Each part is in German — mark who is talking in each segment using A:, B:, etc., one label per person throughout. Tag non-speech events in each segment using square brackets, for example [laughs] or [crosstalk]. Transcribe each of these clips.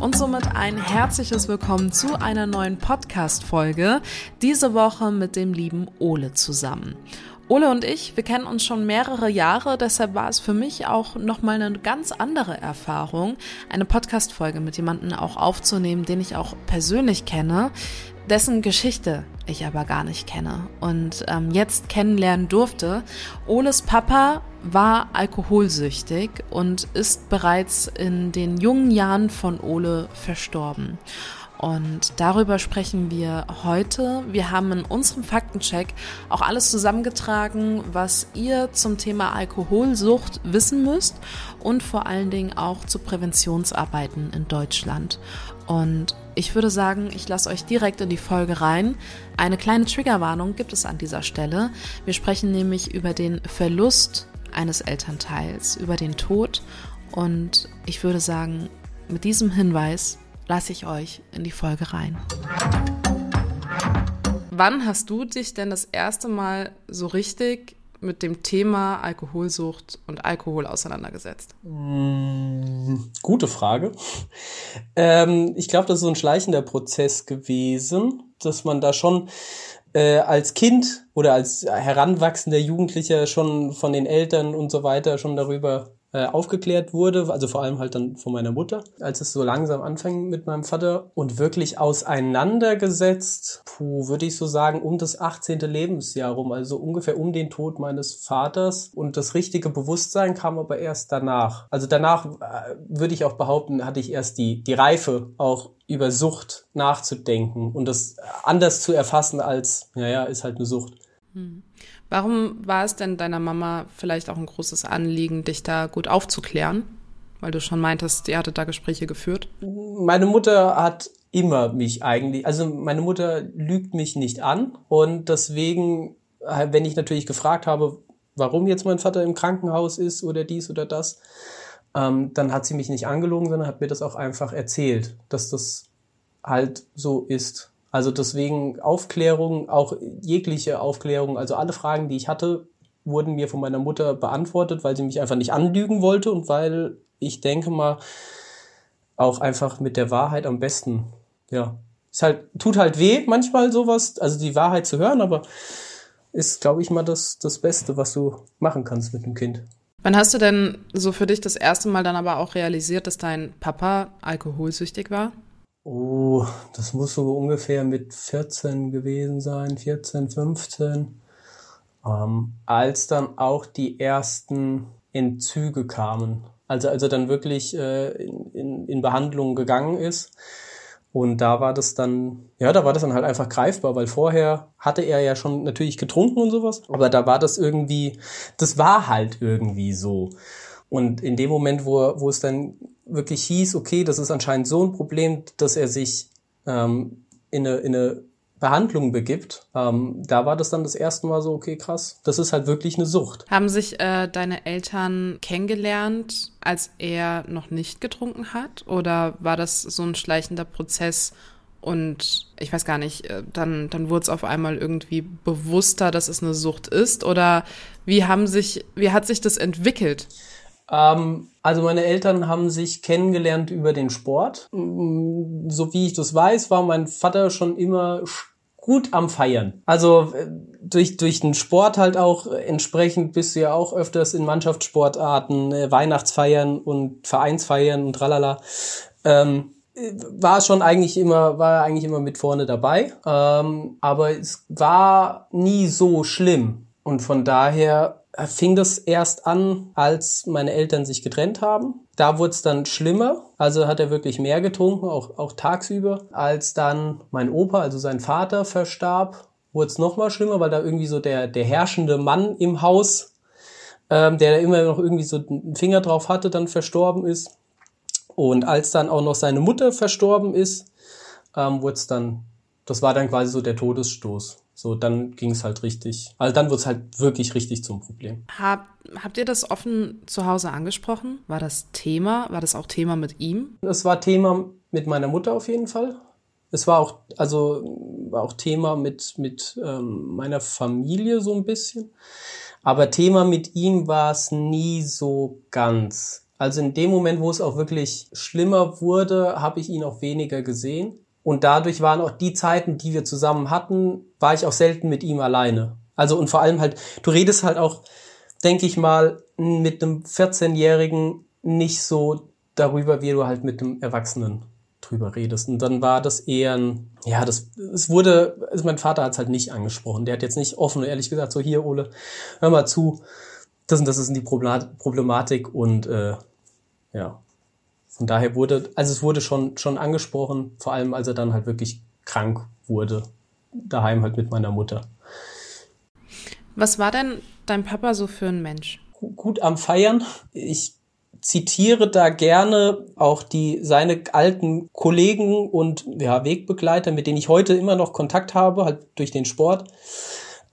A: Und somit ein herzliches Willkommen zu einer neuen Podcast-Folge. Diese Woche mit dem lieben Ole zusammen. Ole und ich, wir kennen uns schon mehrere Jahre, deshalb war es für mich auch nochmal eine ganz andere Erfahrung, eine Podcast-Folge mit jemandem auch aufzunehmen, den ich auch persönlich kenne, dessen Geschichte ich aber gar nicht kenne und ähm, jetzt kennenlernen durfte. Oles Papa war alkoholsüchtig und ist bereits in den jungen Jahren von Ole verstorben. Und darüber sprechen wir heute. Wir haben in unserem Faktencheck auch alles zusammengetragen, was ihr zum Thema Alkoholsucht wissen müsst und vor allen Dingen auch zu Präventionsarbeiten in Deutschland. Und ich würde sagen, ich lasse euch direkt in die Folge rein. Eine kleine Triggerwarnung gibt es an dieser Stelle. Wir sprechen nämlich über den Verlust eines Elternteils, über den Tod. Und ich würde sagen, mit diesem Hinweis lasse ich euch in die Folge rein. Wann hast du dich denn das erste Mal so richtig mit dem Thema Alkoholsucht und Alkohol auseinandergesetzt?
B: Mm, gute Frage. Ähm, ich glaube, das ist so ein schleichender Prozess gewesen, dass man da schon äh, als Kind oder als heranwachsender Jugendlicher schon von den Eltern und so weiter schon darüber äh, aufgeklärt wurde, also vor allem halt dann von meiner Mutter, als es so langsam anfing mit meinem Vater und wirklich auseinandergesetzt, puh, würde ich so sagen, um das 18. Lebensjahr rum, also ungefähr um den Tod meines Vaters und das richtige Bewusstsein kam aber erst danach. Also danach äh, würde ich auch behaupten, hatte ich erst die, die Reife auch über Sucht nachzudenken und das anders zu erfassen als, naja, ist halt eine Sucht.
A: Hm. Warum war es denn deiner Mama vielleicht auch ein großes Anliegen, dich da gut aufzuklären? Weil du schon meintest, ihr hattet da Gespräche geführt.
B: Meine Mutter hat immer mich eigentlich, also meine Mutter lügt mich nicht an und deswegen, wenn ich natürlich gefragt habe, warum jetzt mein Vater im Krankenhaus ist oder dies oder das, ähm, dann hat sie mich nicht angelogen, sondern hat mir das auch einfach erzählt, dass das halt so ist. Also deswegen Aufklärung, auch jegliche Aufklärung, also alle Fragen, die ich hatte, wurden mir von meiner Mutter beantwortet, weil sie mich einfach nicht anlügen wollte und weil ich denke mal auch einfach mit der Wahrheit am besten, ja. Es halt, tut halt weh, manchmal sowas, also die Wahrheit zu hören, aber ist, glaube ich, mal das, das Beste, was du machen kannst mit dem Kind.
A: Wann hast du denn so für dich das erste Mal dann aber auch realisiert, dass dein Papa alkoholsüchtig war?
B: Oh, das muss so ungefähr mit 14 gewesen sein, 14, 15. Ähm, als dann auch die ersten Entzüge kamen. Also als er dann wirklich äh, in, in, in Behandlung gegangen ist. Und da war das dann, ja, da war das dann halt einfach greifbar, weil vorher hatte er ja schon natürlich getrunken und sowas, aber da war das irgendwie, das war halt irgendwie so. Und in dem Moment, wo, wo es dann wirklich hieß, okay, das ist anscheinend so ein Problem, dass er sich ähm, in, eine, in eine Behandlung begibt, ähm, da war das dann das erste Mal so, okay, krass, das ist halt wirklich eine Sucht.
A: Haben sich äh, deine Eltern kennengelernt, als er noch nicht getrunken hat? Oder war das so ein schleichender Prozess und ich weiß gar nicht, äh, dann, dann wurde es auf einmal irgendwie bewusster, dass es eine Sucht ist? Oder wie haben sich, wie hat sich das entwickelt?
B: Ähm, also meine Eltern haben sich kennengelernt über den Sport. Mm, so wie ich das weiß, war mein Vater schon immer gut am Feiern. Also äh, durch, durch den Sport halt auch entsprechend bist du ja auch öfters in Mannschaftssportarten, äh, Weihnachtsfeiern und Vereinsfeiern und tralala. Ähm, war schon eigentlich immer, war eigentlich immer mit vorne dabei. Ähm, aber es war nie so schlimm. Und von daher fing das erst an, als meine Eltern sich getrennt haben. Da wurde es dann schlimmer, also hat er wirklich mehr getrunken, auch, auch tagsüber. Als dann mein Opa, also sein Vater, verstarb, wurde es nochmal schlimmer, weil da irgendwie so der, der herrschende Mann im Haus ähm, der immer noch irgendwie so einen Finger drauf hatte, dann verstorben ist. Und als dann auch noch seine Mutter verstorben ist, ähm, wurde es dann, das war dann quasi so der Todesstoß. So, dann ging es halt richtig. Also dann wurde es halt wirklich richtig zum Problem.
A: Hab, habt ihr das offen zu Hause angesprochen? War das Thema? War das auch Thema mit ihm?
B: Es war Thema mit meiner Mutter auf jeden Fall. Es war auch, also war auch Thema mit, mit ähm, meiner Familie so ein bisschen. Aber Thema mit ihm war es nie so ganz. Also in dem Moment, wo es auch wirklich schlimmer wurde, habe ich ihn auch weniger gesehen. Und dadurch waren auch die Zeiten, die wir zusammen hatten, war ich auch selten mit ihm alleine. Also und vor allem halt, du redest halt auch, denke ich mal, mit einem 14-Jährigen nicht so darüber, wie du halt mit einem Erwachsenen drüber redest. Und dann war das eher ein, ja, das, es wurde, also mein Vater hat es halt nicht angesprochen. Der hat jetzt nicht offen und ehrlich gesagt, so hier, Ole, hör mal zu, das und das ist die Problematik und äh, ja, von daher wurde, also es wurde schon, schon angesprochen, vor allem als er dann halt wirklich krank wurde, daheim halt mit meiner Mutter.
A: Was war denn dein Papa so für ein Mensch?
B: Gut am Feiern. Ich zitiere da gerne auch die seine alten Kollegen und ja, Wegbegleiter, mit denen ich heute immer noch Kontakt habe, halt durch den Sport.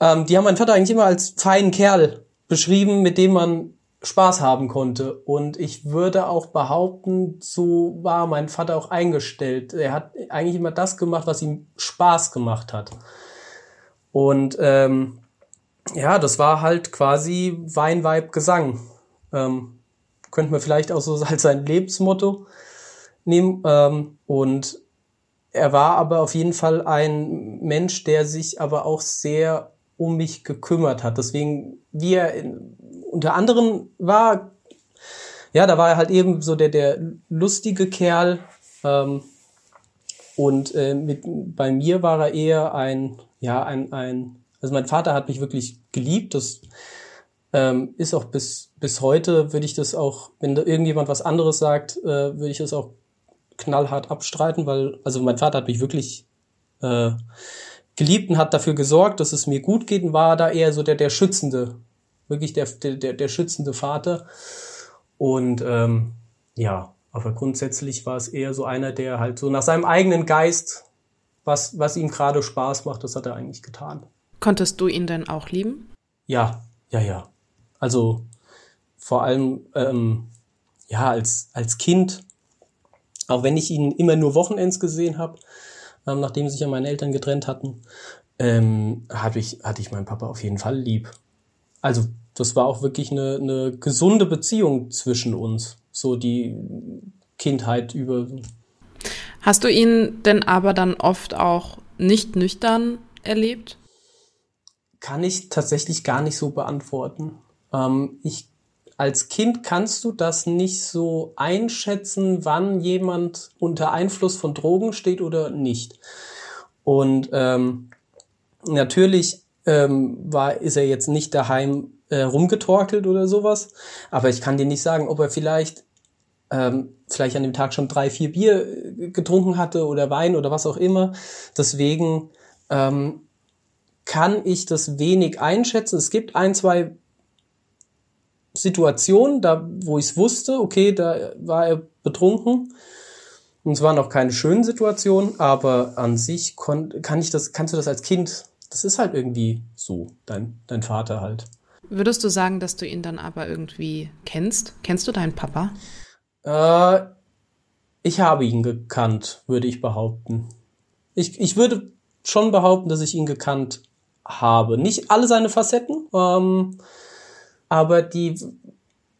B: Ähm, die haben meinen Vater eigentlich immer als feinen Kerl beschrieben, mit dem man Spaß haben konnte. Und ich würde auch behaupten, so war mein Vater auch eingestellt. Er hat eigentlich immer das gemacht, was ihm Spaß gemacht hat. Und ähm, ja, das war halt quasi Wein, Weib, Gesang. Ähm, könnte man vielleicht auch so [laughs] als sein Lebensmotto nehmen. Ähm, und er war aber auf jeden Fall ein Mensch, der sich aber auch sehr um mich gekümmert hat. Deswegen, wie er unter anderem war, ja, da war er halt eben so der, der lustige Kerl. Ähm, und äh, mit, bei mir war er eher ein, ja, ein, ein, also mein Vater hat mich wirklich geliebt. Das ähm, ist auch bis, bis heute, würde ich das auch, wenn da irgendjemand was anderes sagt, äh, würde ich das auch knallhart abstreiten, weil, also mein Vater hat mich wirklich äh, geliebt und hat dafür gesorgt, dass es mir gut geht und war da eher so der, der Schützende wirklich der, der, der schützende Vater. Und ähm, ja, aber grundsätzlich war es eher so einer, der halt so nach seinem eigenen Geist, was, was ihm gerade Spaß macht, das hat er eigentlich getan.
A: Konntest du ihn denn auch lieben?
B: Ja, ja, ja. Also vor allem ähm, ja als als Kind, auch wenn ich ihn immer nur Wochenends gesehen habe, ähm, nachdem sich ja meine Eltern getrennt hatten, ähm, hatte ich hatte ich meinen Papa auf jeden Fall lieb also das war auch wirklich eine, eine gesunde Beziehung zwischen uns, so die Kindheit über.
A: Hast du ihn denn aber dann oft auch nicht nüchtern erlebt?
B: Kann ich tatsächlich gar nicht so beantworten. Ähm, ich als Kind kannst du das nicht so einschätzen, wann jemand unter Einfluss von Drogen steht oder nicht. Und ähm, natürlich ähm, war, ist er jetzt nicht daheim äh, rumgetorkelt oder sowas. Aber ich kann dir nicht sagen, ob er vielleicht ähm, vielleicht an dem Tag schon drei, vier Bier äh, getrunken hatte oder Wein oder was auch immer. Deswegen ähm, kann ich das wenig einschätzen. Es gibt ein, zwei Situationen, da wo ich es wusste, okay, da war er betrunken. Und es waren auch keine schönen Situationen, aber an sich kann ich das, kannst du das als Kind das ist halt irgendwie so, dein, dein Vater halt.
A: Würdest du sagen, dass du ihn dann aber irgendwie kennst? Kennst du deinen Papa?
B: Äh, ich habe ihn gekannt, würde ich behaupten. Ich, ich würde schon behaupten, dass ich ihn gekannt habe. Nicht alle seine Facetten, ähm, aber die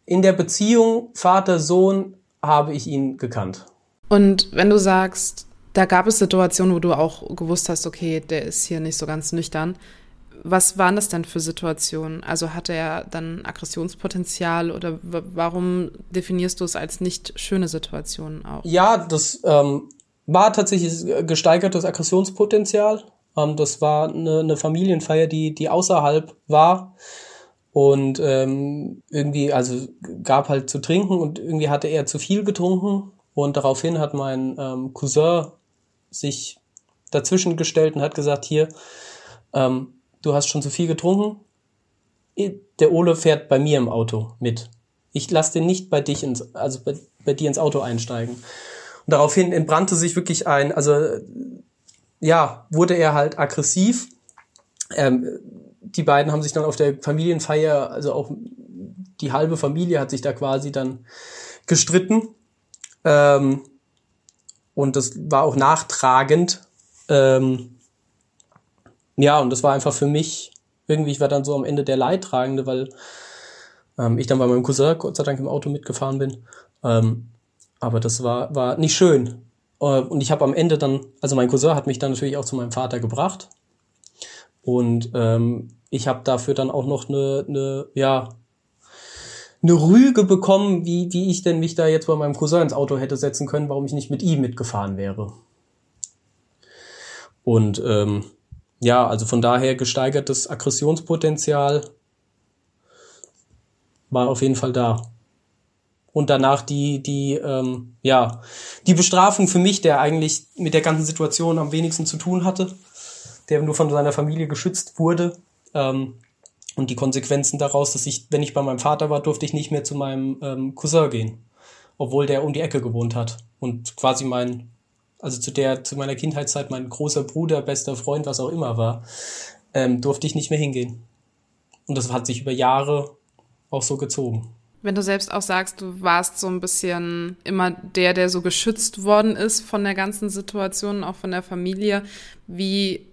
B: in der Beziehung Vater-Sohn habe ich ihn gekannt.
A: Und wenn du sagst, da gab es Situationen, wo du auch gewusst hast, okay, der ist hier nicht so ganz nüchtern. Was waren das denn für Situationen? Also hatte er dann Aggressionspotenzial oder warum definierst du es als nicht schöne Situationen auch?
B: Ja, das ähm, war tatsächlich gesteigertes Aggressionspotenzial. Ähm, das war eine, eine Familienfeier, die, die außerhalb war. Und ähm, irgendwie, also gab halt zu trinken und irgendwie hatte er zu viel getrunken. Und daraufhin hat mein ähm, Cousin sich dazwischen gestellt und hat gesagt, hier, ähm, du hast schon zu viel getrunken, der Ole fährt bei mir im Auto mit. Ich lasse den nicht bei dich ins, also bei, bei dir ins Auto einsteigen. Und daraufhin entbrannte sich wirklich ein, also ja, wurde er halt aggressiv. Ähm, die beiden haben sich dann auf der Familienfeier, also auch die halbe Familie hat sich da quasi dann gestritten. Ähm, und das war auch nachtragend. Ähm, ja, und das war einfach für mich, irgendwie, ich war dann so am Ende der Leidtragende, weil ähm, ich dann bei meinem Cousin Gott sei Dank im Auto mitgefahren bin. Ähm, aber das war, war nicht schön. Äh, und ich habe am Ende dann, also mein Cousin hat mich dann natürlich auch zu meinem Vater gebracht. Und ähm, ich habe dafür dann auch noch eine, eine ja, eine Rüge bekommen, wie, wie ich denn mich da jetzt bei meinem Cousin ins Auto hätte setzen können, warum ich nicht mit ihm mitgefahren wäre. Und ähm, ja, also von daher gesteigertes Aggressionspotenzial war auf jeden Fall da. Und danach die, die, ähm, ja, die Bestrafung für mich, der eigentlich mit der ganzen Situation am wenigsten zu tun hatte, der nur von seiner Familie geschützt wurde. Ähm, und die Konsequenzen daraus, dass ich, wenn ich bei meinem Vater war, durfte ich nicht mehr zu meinem ähm, Cousin gehen. Obwohl der um die Ecke gewohnt hat. Und quasi mein, also zu der, zu meiner Kindheitszeit mein großer Bruder, bester Freund, was auch immer war, ähm, durfte ich nicht mehr hingehen. Und das hat sich über Jahre auch so gezogen.
A: Wenn du selbst auch sagst, du warst so ein bisschen immer der, der so geschützt worden ist von der ganzen Situation, auch von der Familie, wie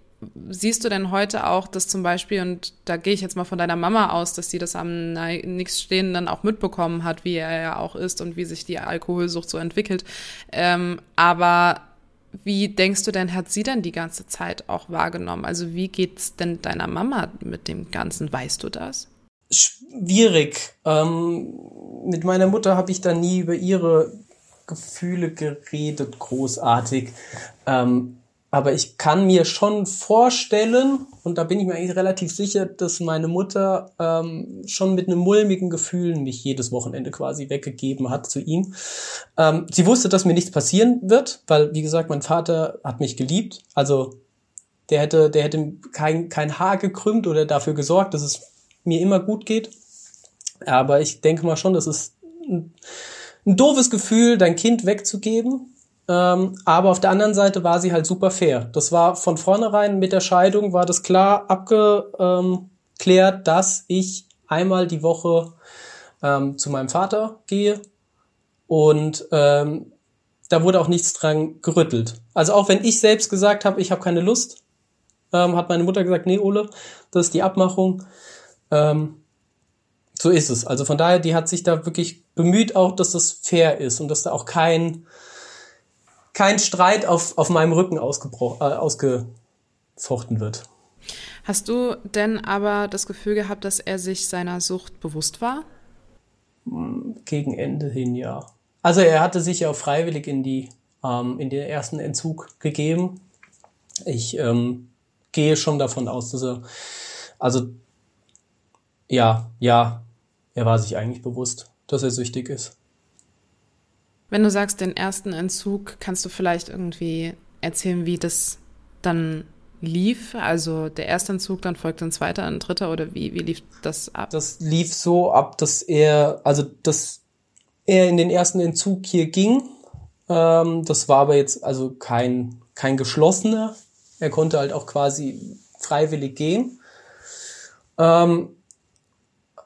A: siehst du denn heute auch, dass zum Beispiel, und da gehe ich jetzt mal von deiner Mama aus, dass sie das am nichts stehen dann auch mitbekommen hat, wie er ja auch ist und wie sich die Alkoholsucht so entwickelt. Ähm, aber wie denkst du denn, hat sie denn die ganze Zeit auch wahrgenommen? Also wie geht's denn deiner Mama mit dem Ganzen? Weißt du das?
B: Schwierig. Ähm, mit meiner Mutter habe ich da nie über ihre Gefühle geredet, großartig. Ähm, aber ich kann mir schon vorstellen, und da bin ich mir eigentlich relativ sicher, dass meine Mutter ähm, schon mit einem mulmigen Gefühl mich jedes Wochenende quasi weggegeben hat zu ihm. Ähm, sie wusste, dass mir nichts passieren wird, weil, wie gesagt, mein Vater hat mich geliebt. Also der hätte, der hätte kein, kein Haar gekrümmt oder dafür gesorgt, dass es mir immer gut geht. Aber ich denke mal schon, das ist ein, ein doofes Gefühl, dein Kind wegzugeben ähm, aber auf der anderen Seite war sie halt super fair. Das war von vornherein mit der Scheidung war das klar abgeklärt, dass ich einmal die Woche ähm, zu meinem Vater gehe und ähm, da wurde auch nichts dran gerüttelt. Also auch wenn ich selbst gesagt habe, ich habe keine Lust, ähm, hat meine Mutter gesagt, nee, Ole, das ist die Abmachung. Ähm, so ist es. Also von daher, die hat sich da wirklich bemüht auch, dass das fair ist und dass da auch kein kein Streit auf, auf meinem Rücken ausgebrochen, äh, ausgefochten wird.
A: Hast du denn aber das Gefühl gehabt, dass er sich seiner Sucht bewusst war?
B: Gegen Ende hin, ja. Also er hatte sich ja freiwillig in die ähm, in den ersten Entzug gegeben. Ich ähm, gehe schon davon aus, dass er also ja, ja, er war sich eigentlich bewusst, dass er süchtig ist.
A: Wenn du sagst, den ersten Entzug, kannst du vielleicht irgendwie erzählen, wie das dann lief? Also der erste Entzug, dann folgt ein zweiter, ein dritter oder wie, wie lief das ab?
B: Das lief so ab, dass er, also dass er in den ersten Entzug hier ging. Ähm, das war aber jetzt also kein, kein geschlossener. Er konnte halt auch quasi freiwillig gehen. Ähm,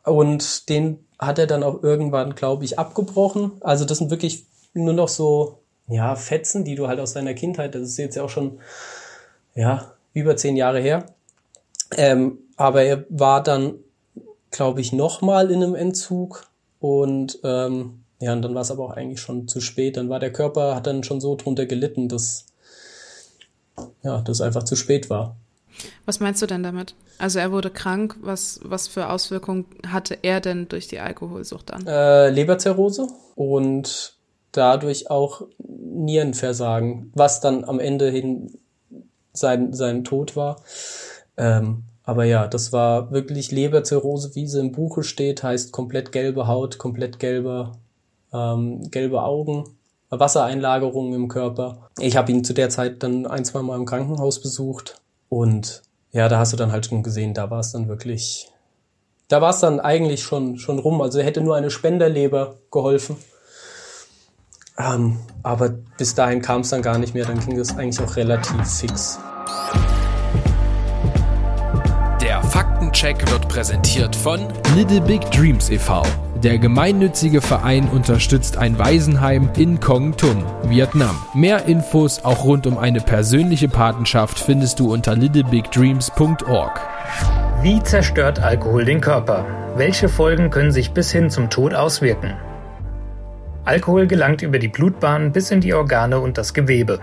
B: und den hat er dann auch irgendwann, glaube ich, abgebrochen. Also das sind wirklich nur noch so, ja, Fetzen, die du halt aus deiner Kindheit, das ist jetzt ja auch schon, ja, über zehn Jahre her. Ähm, aber er war dann, glaube ich, nochmal in einem Entzug und ähm, ja, und dann war es aber auch eigentlich schon zu spät. Dann war der Körper, hat dann schon so drunter gelitten, dass ja, das einfach zu spät war.
A: Was meinst du denn damit? Also er wurde krank. Was, was für Auswirkungen hatte er denn durch die Alkoholsucht dann?
B: Äh, Leberzirrhose und dadurch auch Nierenversagen, was dann am Ende hin sein, sein Tod war. Ähm, aber ja, das war wirklich Leberzirrhose, wie sie im Buche steht, heißt komplett gelbe Haut, komplett gelbe, ähm, gelbe Augen, Wassereinlagerungen im Körper. Ich habe ihn zu der Zeit dann ein, zwei Mal im Krankenhaus besucht und ja, da hast du dann halt schon gesehen, da war es dann wirklich da war es dann eigentlich schon, schon rum. Also hätte nur eine Spenderleber geholfen. Ähm, aber bis dahin kam es dann gar nicht mehr. Dann ging das eigentlich auch relativ fix.
C: Der Faktencheck wird präsentiert von Little Big Dreams e.V. Der gemeinnützige Verein unterstützt ein Waisenheim in Kong Tum, Vietnam. Mehr Infos auch rund um eine persönliche Patenschaft findest du unter littlebigdreams.org.
D: Wie zerstört Alkohol den Körper? Welche Folgen können sich bis hin zum Tod auswirken? Alkohol gelangt über die Blutbahn bis in die Organe und das Gewebe.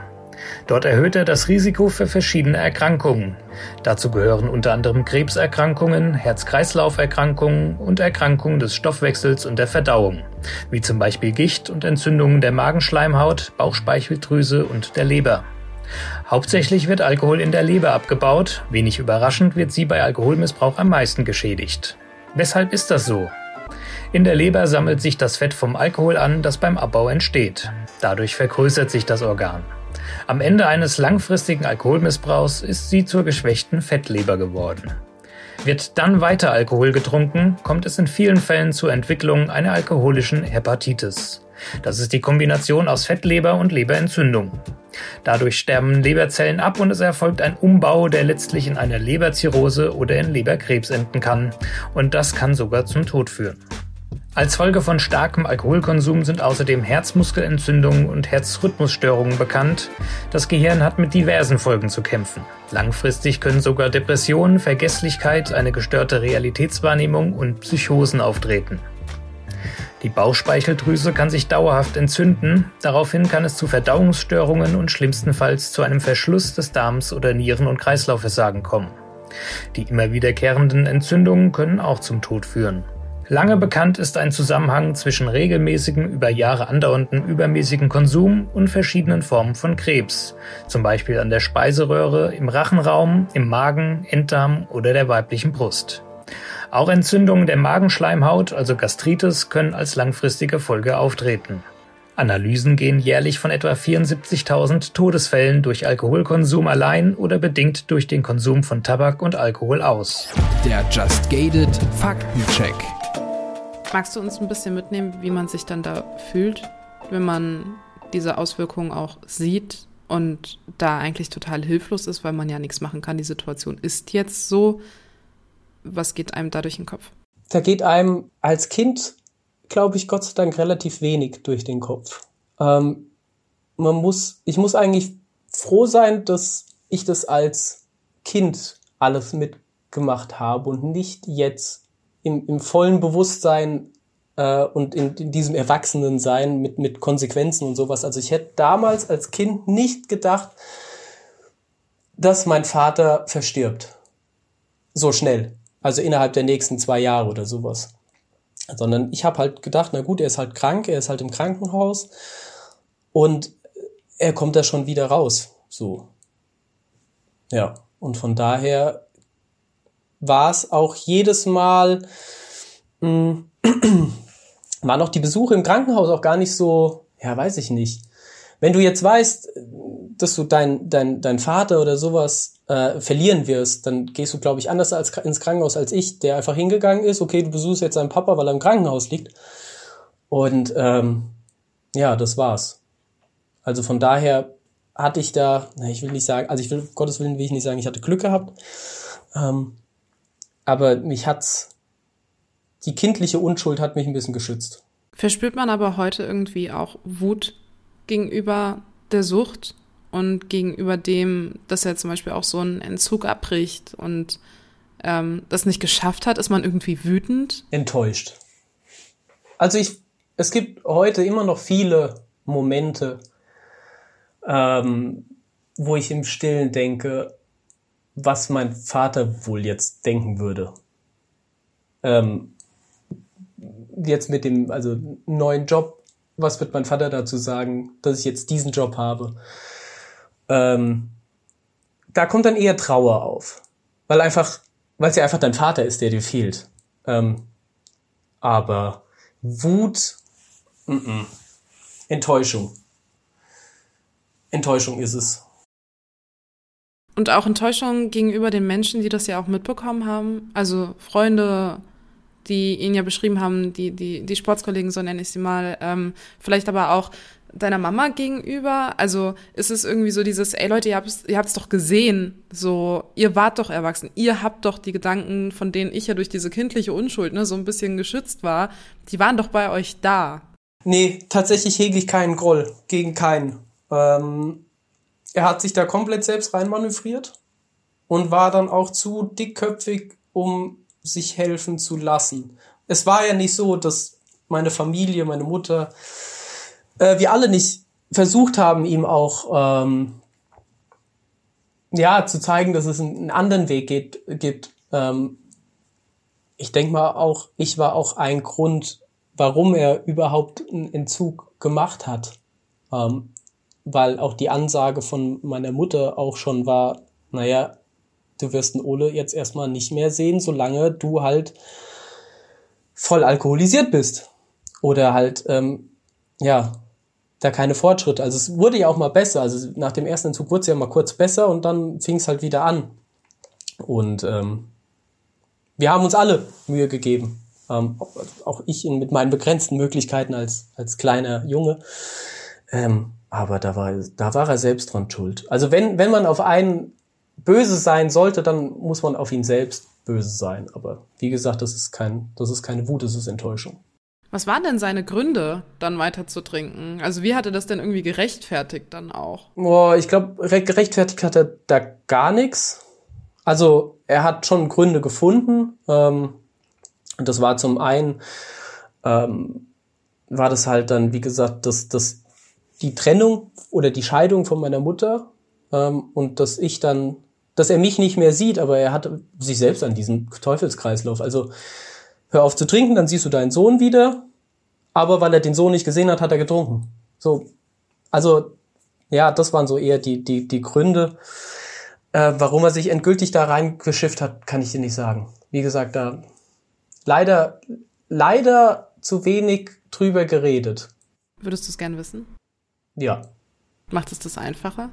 D: Dort erhöht er das Risiko für verschiedene Erkrankungen. Dazu gehören unter anderem Krebserkrankungen, Herz-Kreislauf-Erkrankungen und Erkrankungen des Stoffwechsels und der Verdauung, wie zum Beispiel Gicht und Entzündungen der Magenschleimhaut, Bauchspeicheldrüse und der Leber. Hauptsächlich wird Alkohol in der Leber abgebaut, wenig überraschend wird sie bei Alkoholmissbrauch am meisten geschädigt. Weshalb ist das so? In der Leber sammelt sich das Fett vom Alkohol an, das beim Abbau entsteht. Dadurch vergrößert sich das Organ. Am Ende eines langfristigen Alkoholmissbrauchs ist sie zur geschwächten Fettleber geworden. Wird dann weiter Alkohol getrunken, kommt es in vielen Fällen zur Entwicklung einer alkoholischen Hepatitis. Das ist die Kombination aus Fettleber und Leberentzündung. Dadurch sterben Leberzellen ab und es erfolgt ein Umbau, der letztlich in eine Leberzirrhose oder in Leberkrebs enden kann. Und das kann sogar zum Tod führen. Als Folge von starkem Alkoholkonsum sind außerdem Herzmuskelentzündungen und Herzrhythmusstörungen bekannt. Das Gehirn hat mit diversen Folgen zu kämpfen. Langfristig können sogar Depressionen, Vergesslichkeit, eine gestörte Realitätswahrnehmung und Psychosen auftreten. Die Bauchspeicheldrüse kann sich dauerhaft entzünden, daraufhin kann es zu Verdauungsstörungen und schlimmstenfalls zu einem Verschluss des Darms oder Nieren- und Kreislaufversagen kommen. Die immer wiederkehrenden Entzündungen können auch zum Tod führen. Lange bekannt ist ein Zusammenhang zwischen regelmäßigem, über Jahre andauernden übermäßigen Konsum und verschiedenen Formen von Krebs, zum Beispiel an der Speiseröhre, im Rachenraum, im Magen, Enddarm oder der weiblichen Brust. Auch Entzündungen der Magenschleimhaut, also Gastritis, können als langfristige Folge auftreten. Analysen gehen jährlich von etwa 74.000 Todesfällen durch Alkoholkonsum allein oder bedingt durch den Konsum von Tabak und Alkohol aus.
C: Der Just Gated Faktencheck.
A: Magst du uns ein bisschen mitnehmen, wie man sich dann da fühlt, wenn man diese Auswirkungen auch sieht und da eigentlich total hilflos ist, weil man ja nichts machen kann. Die Situation ist jetzt so was geht einem da durch den Kopf?
B: Da geht einem als Kind, glaube ich, Gott sei Dank relativ wenig durch den Kopf. Ähm, man muss, ich muss eigentlich froh sein, dass ich das als Kind alles mitgemacht habe und nicht jetzt im, im vollen Bewusstsein äh, und in, in diesem Erwachsenensein mit, mit Konsequenzen und sowas. Also ich hätte damals als Kind nicht gedacht, dass mein Vater verstirbt. So schnell. Also innerhalb der nächsten zwei Jahre oder sowas. Sondern ich habe halt gedacht, na gut, er ist halt krank, er ist halt im Krankenhaus und er kommt da schon wieder raus. So. Ja. Und von daher war es auch jedes Mal, mh, hm, [clears throat] waren auch die Besuche im Krankenhaus auch gar nicht so, ja, weiß ich nicht. Wenn du jetzt weißt, dass du dein, dein, dein Vater oder sowas äh, verlieren wirst, dann gehst du, glaube ich, anders als ins Krankenhaus als ich, der einfach hingegangen ist, okay, du besuchst jetzt deinen Papa, weil er im Krankenhaus liegt. Und ähm, ja, das war's. Also von daher hatte ich da, ich will nicht sagen, also ich will, Gottes Willen will ich nicht sagen, ich hatte Glück gehabt. Ähm, aber mich hat's, die kindliche Unschuld hat mich ein bisschen geschützt.
A: Verspürt man aber heute irgendwie auch Wut gegenüber der Sucht? und gegenüber dem, dass er zum Beispiel auch so einen Entzug abbricht und ähm, das nicht geschafft hat, ist man irgendwie wütend?
B: Enttäuscht. Also ich, es gibt heute immer noch viele Momente, ähm, wo ich im Stillen denke, was mein Vater wohl jetzt denken würde. Ähm, jetzt mit dem, also neuen Job, was wird mein Vater dazu sagen, dass ich jetzt diesen Job habe? ähm, da kommt dann eher Trauer auf. Weil einfach, weil es ja einfach dein Vater ist, der dir fehlt. Ähm, aber Wut, m -m. Enttäuschung. Enttäuschung ist es.
A: Und auch Enttäuschung gegenüber den Menschen, die das ja auch mitbekommen haben. Also Freunde, die ihn ja beschrieben haben, die, die, die Sportskollegen, so nenne ich sie mal, ähm, vielleicht aber auch deiner Mama gegenüber? Also ist es irgendwie so dieses, ey Leute, ihr habt es ihr habt's doch gesehen, so, ihr wart doch erwachsen, ihr habt doch die Gedanken, von denen ich ja durch diese kindliche Unschuld ne, so ein bisschen geschützt war, die waren doch bei euch da.
B: Nee, tatsächlich hege ich keinen Groll gegen keinen. Ähm, er hat sich da komplett selbst reinmanövriert und war dann auch zu dickköpfig, um sich helfen zu lassen. Es war ja nicht so, dass meine Familie, meine Mutter, äh, wir alle nicht versucht haben, ihm auch ähm, ja zu zeigen, dass es einen, anderen Weg geht, gibt. Ähm, ich denke mal auch, ich war auch ein Grund, warum er überhaupt einen Entzug gemacht hat. Ähm, weil auch die Ansage von meiner Mutter auch schon war, naja, du wirst einen Ole jetzt erstmal nicht mehr sehen, solange du halt voll alkoholisiert bist. Oder halt, ähm, ja, da keine Fortschritte. Also es wurde ja auch mal besser. Also nach dem ersten Entzug wurde es ja mal kurz besser und dann fing es halt wieder an. Und ähm, wir haben uns alle Mühe gegeben. Ähm, auch ich in, mit meinen begrenzten Möglichkeiten als, als kleiner Junge. Ähm, aber da war, da war er selbst dran schuld. Also wenn, wenn man auf einen böse sein sollte, dann muss man auf ihn selbst böse sein. Aber wie gesagt, das ist kein, das ist keine Wut, das ist Enttäuschung.
A: Was waren denn seine Gründe, dann weiter zu trinken? Also wie hat er das denn irgendwie gerechtfertigt dann auch?
B: Boah, ich glaube, gerechtfertigt hat er da gar nichts. Also er hat schon Gründe gefunden. Ähm, und das war zum einen, ähm, war das halt dann, wie gesagt, dass, dass die Trennung oder die Scheidung von meiner Mutter ähm, und dass ich dann, dass er mich nicht mehr sieht, aber er hat sich selbst an diesem Teufelskreislauf. Also hör auf zu trinken, dann siehst du deinen Sohn wieder, aber weil er den Sohn nicht gesehen hat, hat er getrunken. So, also ja, das waren so eher die die die Gründe, äh, warum er sich endgültig da reingeschifft hat, kann ich dir nicht sagen. Wie gesagt, da leider leider zu wenig drüber geredet.
A: Würdest du es gern wissen?
B: Ja.
A: Macht es das einfacher?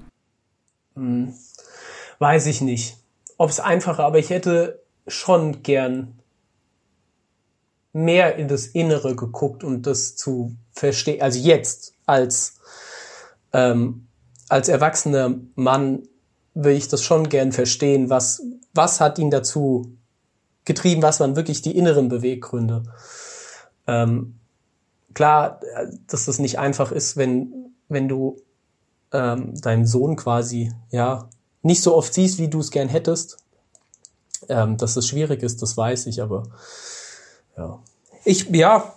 B: Hm, weiß ich nicht. Ob es einfacher, aber ich hätte schon gern mehr in das Innere geguckt und das zu verstehen, also jetzt als, ähm, als erwachsener Mann will ich das schon gern verstehen, was, was hat ihn dazu getrieben, was waren wirklich die inneren Beweggründe. Ähm, klar, dass das nicht einfach ist, wenn, wenn du ähm, deinen Sohn quasi, ja, nicht so oft siehst, wie du es gern hättest. Ähm, dass das schwierig ist, das weiß ich, aber ja. Ich, ja,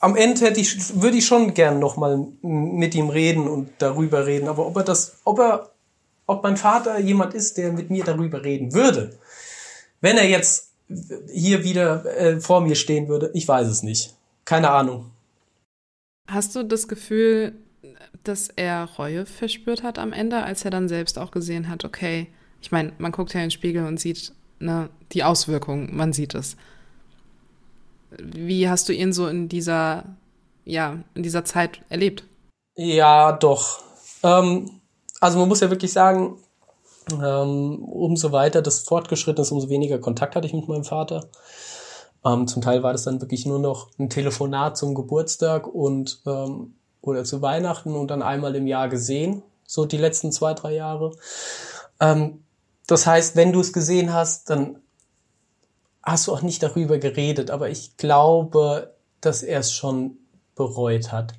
B: am Ende hätte ich, würde ich schon gern nochmal mit ihm reden und darüber reden. Aber ob er das, ob er, ob mein Vater jemand ist, der mit mir darüber reden würde, wenn er jetzt hier wieder äh, vor mir stehen würde, ich weiß es nicht. Keine Ahnung.
A: Hast du das Gefühl, dass er Reue verspürt hat am Ende, als er dann selbst auch gesehen hat, okay, ich meine, man guckt ja in den Spiegel und sieht ne, die Auswirkungen, man sieht es. Wie hast du ihn so in dieser, ja, in dieser Zeit erlebt?
B: Ja, doch. Ähm, also man muss ja wirklich sagen, ähm, umso weiter das fortgeschritten ist, umso weniger Kontakt hatte ich mit meinem Vater. Ähm, zum Teil war das dann wirklich nur noch ein Telefonat zum Geburtstag und ähm, oder zu Weihnachten und dann einmal im Jahr gesehen, so die letzten zwei, drei Jahre. Ähm, das heißt, wenn du es gesehen hast, dann hast du auch nicht darüber geredet, aber ich glaube, dass er es schon bereut hat.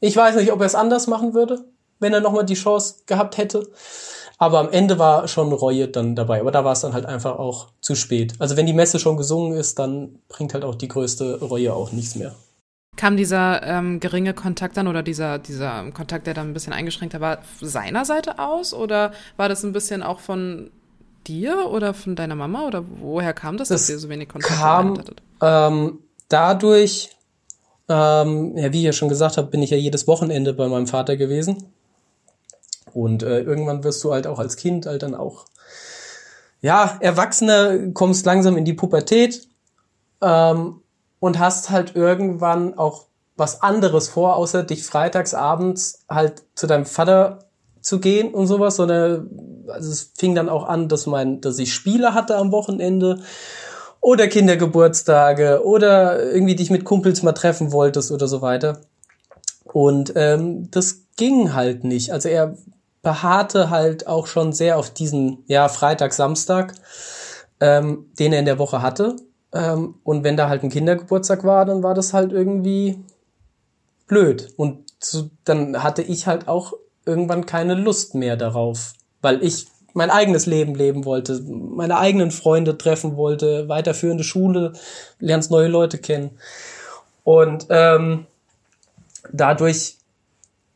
B: Ich weiß nicht, ob er es anders machen würde, wenn er nochmal die Chance gehabt hätte. Aber am Ende war schon Reue dann dabei. Aber da war es dann halt einfach auch zu spät. Also wenn die Messe schon gesungen ist, dann bringt halt auch die größte Reue auch nichts mehr.
A: Kam dieser ähm, geringe Kontakt dann oder dieser, dieser Kontakt, der dann ein bisschen eingeschränkter war, seiner Seite aus? Oder war das ein bisschen auch von dir oder von deiner Mama? Oder woher kam das,
B: das
A: dass ihr so wenig Kontakt
B: kam, hattet? Ähm, dadurch, ähm, ja, wie ich ja schon gesagt habe, bin ich ja jedes Wochenende bei meinem Vater gewesen. Und äh, irgendwann wirst du halt auch als Kind halt dann auch, ja, Erwachsener, kommst langsam in die Pubertät. Ähm, und hast halt irgendwann auch was anderes vor, außer dich freitags abends halt zu deinem Vater zu gehen und sowas, sondern also es fing dann auch an, dass mein, dass ich Spiele hatte am Wochenende oder Kindergeburtstage oder irgendwie dich mit Kumpels mal treffen wolltest oder so weiter. Und ähm, das ging halt nicht. Also er beharrte halt auch schon sehr auf diesen, ja, Freitag, Samstag, ähm, den er in der Woche hatte. Ähm, und wenn da halt ein Kindergeburtstag war, dann war das halt irgendwie blöd. Und so, dann hatte ich halt auch irgendwann keine Lust mehr darauf, weil ich mein eigenes Leben leben wollte, meine eigenen Freunde treffen wollte, weiterführende Schule, lernst neue Leute kennen. Und ähm, dadurch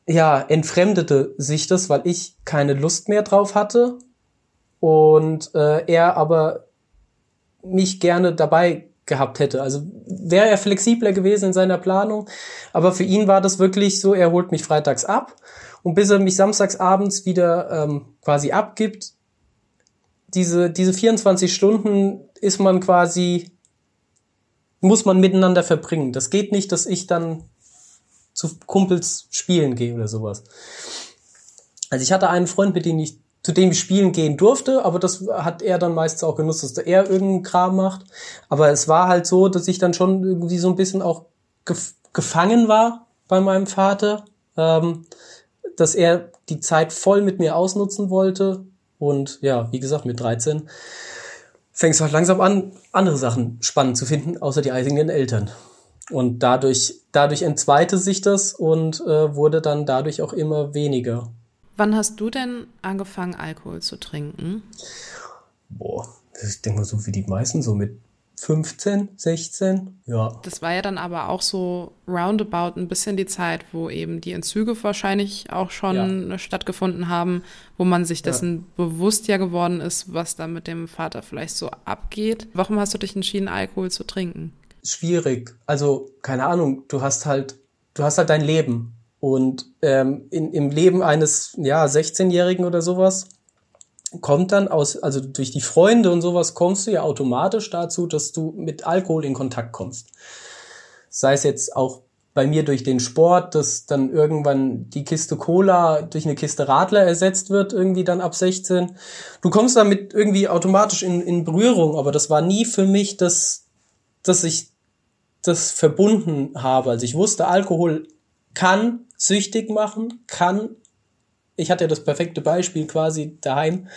B: ja entfremdete sich das, weil ich keine Lust mehr drauf hatte und äh, er aber mich gerne dabei gehabt hätte. Also wäre er flexibler gewesen in seiner Planung, aber für ihn war das wirklich so, er holt mich freitags ab und bis er mich samstags abends wieder ähm, quasi abgibt, diese, diese 24 Stunden ist man quasi, muss man miteinander verbringen. Das geht nicht, dass ich dann zu Kumpels spielen gehe oder sowas. Also ich hatte einen Freund, mit dem ich zu dem ich spielen gehen durfte, aber das hat er dann meistens auch genutzt, dass er irgendeinen Kram macht. Aber es war halt so, dass ich dann schon irgendwie so ein bisschen auch gef gefangen war bei meinem Vater, ähm, dass er die Zeit voll mit mir ausnutzen wollte. Und ja, wie gesagt, mit 13 fängst du halt langsam an, andere Sachen spannend zu finden, außer die eigenen Eltern. Und dadurch, dadurch entzweite sich das und äh, wurde dann dadurch auch immer weniger.
A: Wann hast du denn angefangen, Alkohol zu trinken?
B: Boah, ich denke mal so wie die meisten, so mit 15, 16, ja.
A: Das war ja dann aber auch so roundabout ein bisschen die Zeit, wo eben die Entzüge wahrscheinlich auch schon ja. stattgefunden haben, wo man sich dessen ja. bewusst ja geworden ist, was da mit dem Vater vielleicht so abgeht. Warum hast du dich entschieden, Alkohol zu trinken?
B: Schwierig. Also, keine Ahnung, du hast halt, du hast halt dein Leben. Und ähm, in, im Leben eines ja 16-Jährigen oder sowas kommt dann aus, also durch die Freunde und sowas kommst du ja automatisch dazu, dass du mit Alkohol in Kontakt kommst. Sei es jetzt auch bei mir durch den Sport, dass dann irgendwann die Kiste Cola durch eine Kiste Radler ersetzt wird, irgendwie dann ab 16. Du kommst damit irgendwie automatisch in, in Berührung, aber das war nie für mich, dass, dass ich das verbunden habe. Also ich wusste, Alkohol kann süchtig machen, kann, ich hatte ja das perfekte Beispiel quasi daheim,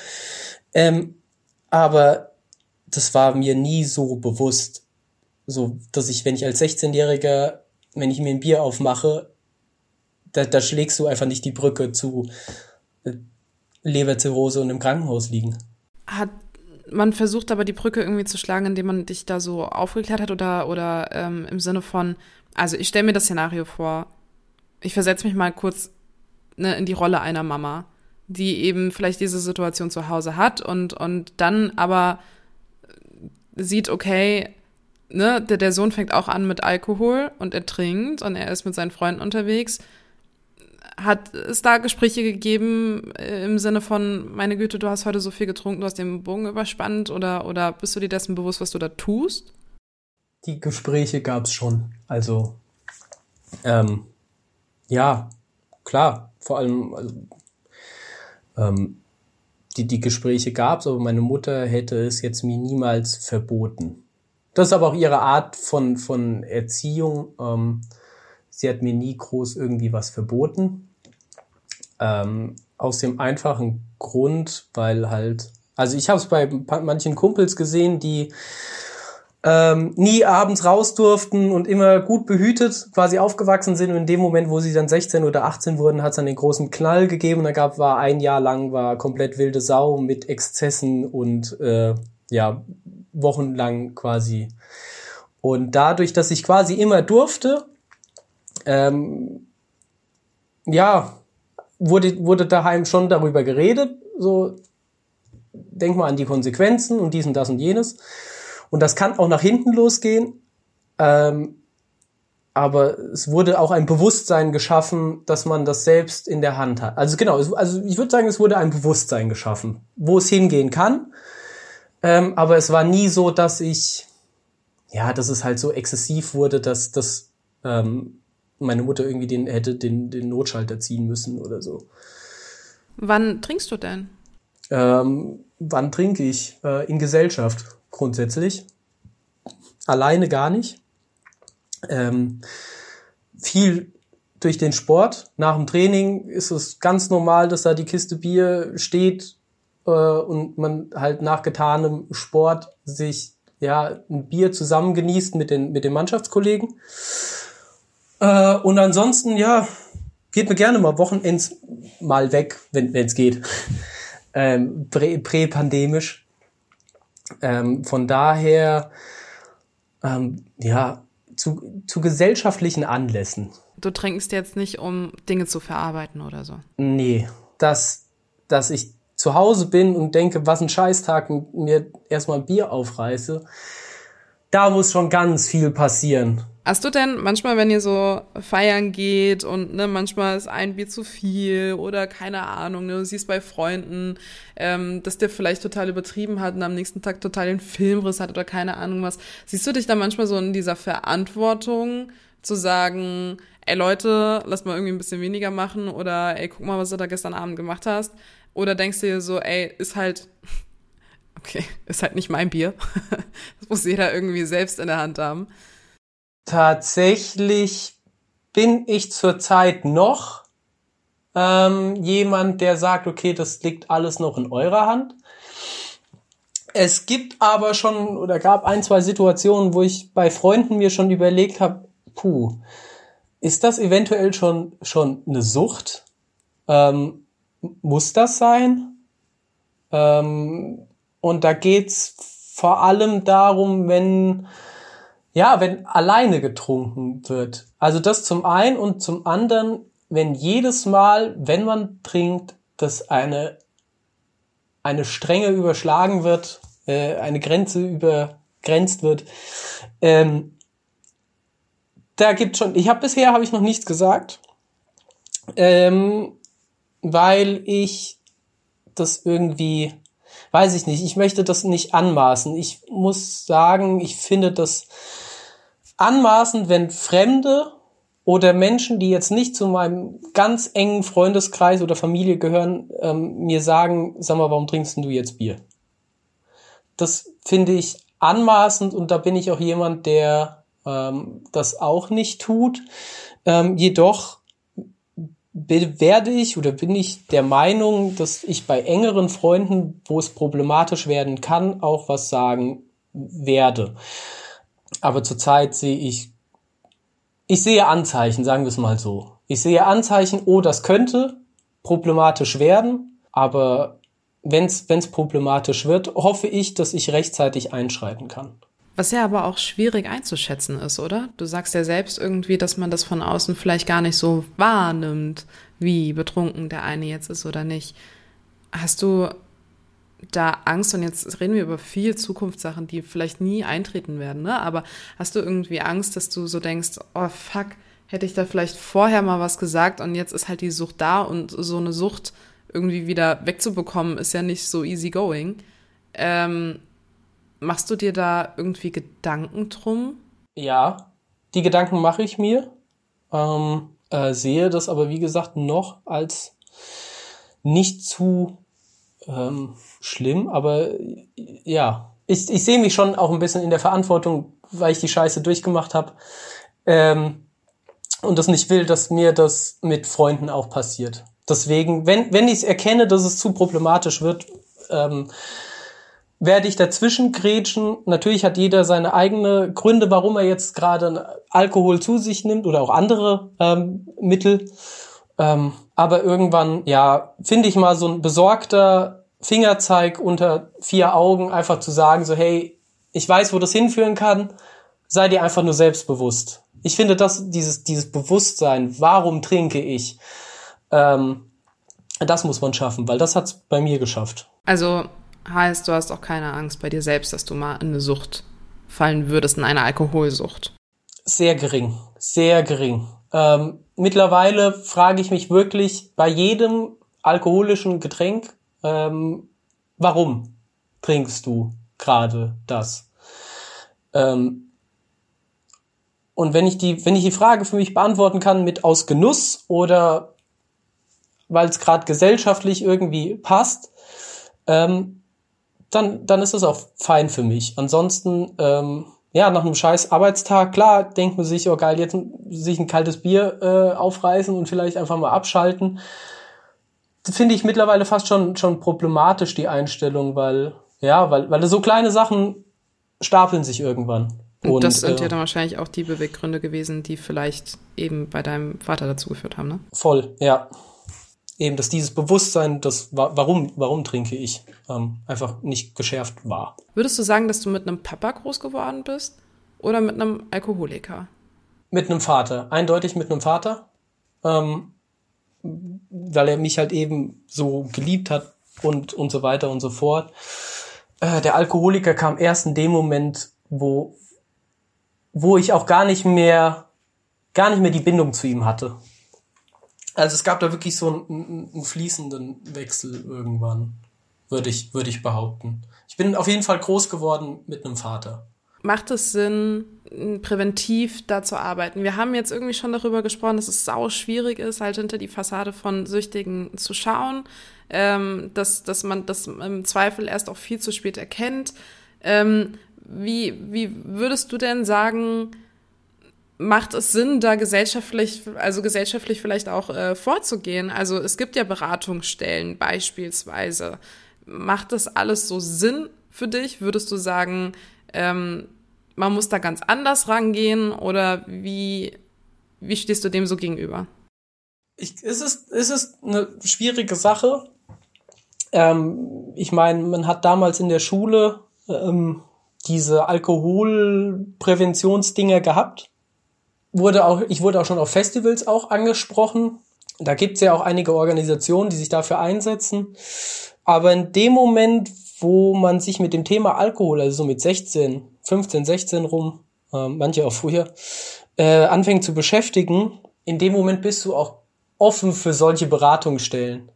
B: ähm, aber das war mir nie so bewusst, so, dass ich, wenn ich als 16-Jähriger, wenn ich mir ein Bier aufmache, da, da schlägst du einfach nicht die Brücke zu äh, Leberzirrhose und im Krankenhaus liegen.
A: Hat man versucht aber die Brücke irgendwie zu schlagen, indem man dich da so aufgeklärt hat oder, oder ähm, im Sinne von, also ich stelle mir das Szenario vor, ich versetze mich mal kurz ne, in die Rolle einer Mama, die eben vielleicht diese Situation zu Hause hat und, und dann aber sieht, okay, ne, der, der Sohn fängt auch an mit Alkohol und er trinkt und er ist mit seinen Freunden unterwegs. Hat es da Gespräche gegeben äh, im Sinne von, meine Güte, du hast heute so viel getrunken, du hast den Bogen überspannt oder, oder bist du dir dessen bewusst, was du da tust?
B: Die Gespräche gab es schon. Also ähm, ja, klar. Vor allem, also, ähm, die, die Gespräche gab es, aber meine Mutter hätte es jetzt mir niemals verboten. Das ist aber auch ihre Art von, von Erziehung. Ähm, sie hat mir nie groß irgendwie was verboten. Ähm, aus dem einfachen Grund, weil halt, also ich habe es bei manchen Kumpels gesehen, die ähm, nie abends raus durften und immer gut behütet quasi aufgewachsen sind. Und in dem Moment, wo sie dann 16 oder 18 wurden, hat es dann den großen Knall gegeben. Da gab war ein Jahr lang war komplett wilde Sau mit Exzessen und äh, ja wochenlang quasi. Und dadurch, dass ich quasi immer durfte, ähm, ja, wurde, wurde daheim schon darüber geredet. So, denk mal an die Konsequenzen und dies und das und jenes. Und das kann auch nach hinten losgehen. Ähm, aber es wurde auch ein Bewusstsein geschaffen, dass man das selbst in der Hand hat. Also genau, also ich würde sagen, es wurde ein Bewusstsein geschaffen, wo es hingehen kann. Ähm, aber es war nie so, dass ich, ja, dass es halt so exzessiv wurde, dass, dass ähm, meine Mutter irgendwie den hätte den, den Notschalter ziehen müssen oder so.
A: Wann trinkst du denn?
B: Ähm, wann trinke ich? Äh, in Gesellschaft grundsätzlich. alleine gar nicht. Ähm, viel durch den Sport. Nach dem Training ist es ganz normal, dass da die Kiste Bier steht äh, und man halt nach getanem Sport sich ja ein Bier zusammen genießt mit den mit den Mannschaftskollegen. Äh, und ansonsten ja geht mir gerne mal Wochenends mal weg, wenn es geht. [laughs] ähm, prä-pandemisch. Ähm, von daher ähm, ja zu, zu gesellschaftlichen Anlässen
A: du trinkst jetzt nicht, um Dinge zu verarbeiten oder so.
B: Nee, dass, dass ich zu Hause bin und denke, was ein Scheißtag und mir erstmal ein Bier aufreiße, da muss schon ganz viel passieren.
A: Hast du denn manchmal, wenn ihr so feiern geht und ne, manchmal ist ein Bier zu viel oder keine Ahnung, ne, du siehst bei Freunden, ähm, dass der vielleicht total übertrieben hat und am nächsten Tag total den Filmriss hat oder keine Ahnung was, siehst du dich da manchmal so in dieser Verantwortung zu sagen, ey Leute, lass mal irgendwie ein bisschen weniger machen oder ey, guck mal, was du da gestern Abend gemacht hast. Oder denkst du dir so, ey, ist halt, [laughs] okay, ist halt nicht mein Bier. [laughs] das muss jeder irgendwie selbst in der Hand haben.
B: Tatsächlich bin ich zurzeit noch ähm, jemand, der sagt, okay, das liegt alles noch in eurer Hand. Es gibt aber schon oder gab ein, zwei Situationen, wo ich bei Freunden mir schon überlegt habe, puh, ist das eventuell schon, schon eine Sucht? Ähm, muss das sein? Ähm, und da geht's vor allem darum, wenn, ja, wenn alleine getrunken wird. Also das zum einen und zum anderen, wenn jedes Mal, wenn man trinkt, dass eine, eine Strenge überschlagen wird, äh, eine Grenze übergrenzt wird, ähm, da gibt schon, ich habe bisher habe ich noch nichts gesagt, ähm, weil ich das irgendwie, weiß ich nicht, ich möchte das nicht anmaßen. Ich muss sagen, ich finde das anmaßend, wenn Fremde oder Menschen, die jetzt nicht zu meinem ganz engen Freundeskreis oder Familie gehören, ähm, mir sagen, sag mal, warum trinkst du jetzt Bier? Das finde ich anmaßend und da bin ich auch jemand, der ähm, das auch nicht tut. Ähm, jedoch werde ich oder bin ich der Meinung, dass ich bei engeren Freunden, wo es problematisch werden kann, auch was sagen werde. Aber zurzeit sehe ich, ich sehe Anzeichen, sagen wir es mal so. Ich sehe Anzeichen, oh, das könnte problematisch werden, aber wenn es problematisch wird, hoffe ich, dass ich rechtzeitig einschreiten kann.
A: Was ja aber auch schwierig einzuschätzen ist, oder? Du sagst ja selbst irgendwie, dass man das von außen vielleicht gar nicht so wahrnimmt, wie betrunken der eine jetzt ist oder nicht. Hast du da Angst, und jetzt reden wir über viel Zukunftssachen, die vielleicht nie eintreten werden, ne? Aber hast du irgendwie Angst, dass du so denkst, oh fuck, hätte ich da vielleicht vorher mal was gesagt und jetzt ist halt die Sucht da und so eine Sucht irgendwie wieder wegzubekommen, ist ja nicht so easy going. Ähm, Machst du dir da irgendwie Gedanken drum?
B: Ja, die Gedanken mache ich mir. Ähm, äh, sehe das aber, wie gesagt, noch als nicht zu ähm, schlimm. Aber ja, ich, ich sehe mich schon auch ein bisschen in der Verantwortung, weil ich die Scheiße durchgemacht habe. Ähm, und das nicht will, dass mir das mit Freunden auch passiert. Deswegen, wenn, wenn ich erkenne, dass es zu problematisch wird, ähm, werde ich dazwischen grätschen. Natürlich hat jeder seine eigene Gründe, warum er jetzt gerade Alkohol zu sich nimmt oder auch andere ähm, Mittel. Ähm, aber irgendwann, ja, finde ich mal so ein besorgter Fingerzeig unter vier Augen, einfach zu sagen, so, hey, ich weiß, wo das hinführen kann, sei dir einfach nur selbstbewusst. Ich finde, dass dieses, dieses Bewusstsein, warum trinke ich, ähm, das muss man schaffen, weil das hat's bei mir geschafft.
A: Also heißt, du hast auch keine Angst bei dir selbst, dass du mal in eine Sucht fallen würdest, in eine Alkoholsucht.
B: Sehr gering, sehr gering. Ähm, mittlerweile frage ich mich wirklich bei jedem alkoholischen Getränk, ähm, warum trinkst du gerade das? Ähm, und wenn ich die, wenn ich die Frage für mich beantworten kann mit aus Genuss oder weil es gerade gesellschaftlich irgendwie passt, ähm, dann, dann ist es auch fein für mich. Ansonsten, ähm, ja, nach einem scheiß Arbeitstag, klar, denkt man sich, oh geil, jetzt sich ein kaltes Bier äh, aufreißen und vielleicht einfach mal abschalten. Finde ich mittlerweile fast schon, schon problematisch, die Einstellung, weil, ja, weil, weil so kleine Sachen stapeln sich irgendwann.
A: Und, und das sind äh, ja dann wahrscheinlich auch die Beweggründe gewesen, die vielleicht eben bei deinem Vater dazu geführt haben, ne?
B: Voll, ja. Eben, dass dieses Bewusstsein, das warum, warum trinke ich, ähm, einfach nicht geschärft war.
A: Würdest du sagen, dass du mit einem Papa groß geworden bist oder mit einem Alkoholiker?
B: Mit einem Vater, eindeutig mit einem Vater, ähm, weil er mich halt eben so geliebt hat und, und so weiter und so fort. Äh, der Alkoholiker kam erst in dem Moment, wo, wo ich auch gar nicht mehr, gar nicht mehr die Bindung zu ihm hatte. Also es gab da wirklich so einen, einen fließenden Wechsel irgendwann, würde ich, würde ich behaupten. Ich bin auf jeden Fall groß geworden mit einem Vater.
A: Macht es Sinn, präventiv da zu arbeiten? Wir haben jetzt irgendwie schon darüber gesprochen, dass es sau schwierig ist, halt hinter die Fassade von Süchtigen zu schauen, ähm, dass, dass man das im Zweifel erst auch viel zu spät erkennt. Ähm, wie, wie würdest du denn sagen, macht es Sinn, da gesellschaftlich, also gesellschaftlich vielleicht auch äh, vorzugehen? Also es gibt ja Beratungsstellen beispielsweise. Macht das alles so Sinn für dich? Würdest du sagen, ähm, man muss da ganz anders rangehen oder wie, wie stehst du dem so gegenüber?
B: Ich, es, ist, es ist eine schwierige Sache. Ähm, ich meine, man hat damals in der Schule ähm, diese Alkoholpräventionsdinger gehabt wurde auch, ich wurde auch schon auf Festivals auch angesprochen. Da gibt's ja auch einige Organisationen, die sich dafür einsetzen. Aber in dem Moment, wo man sich mit dem Thema Alkohol, also so mit 16, 15, 16 rum, äh, manche auch früher, äh, anfängt zu beschäftigen, in dem Moment bist du auch offen für solche Beratungsstellen.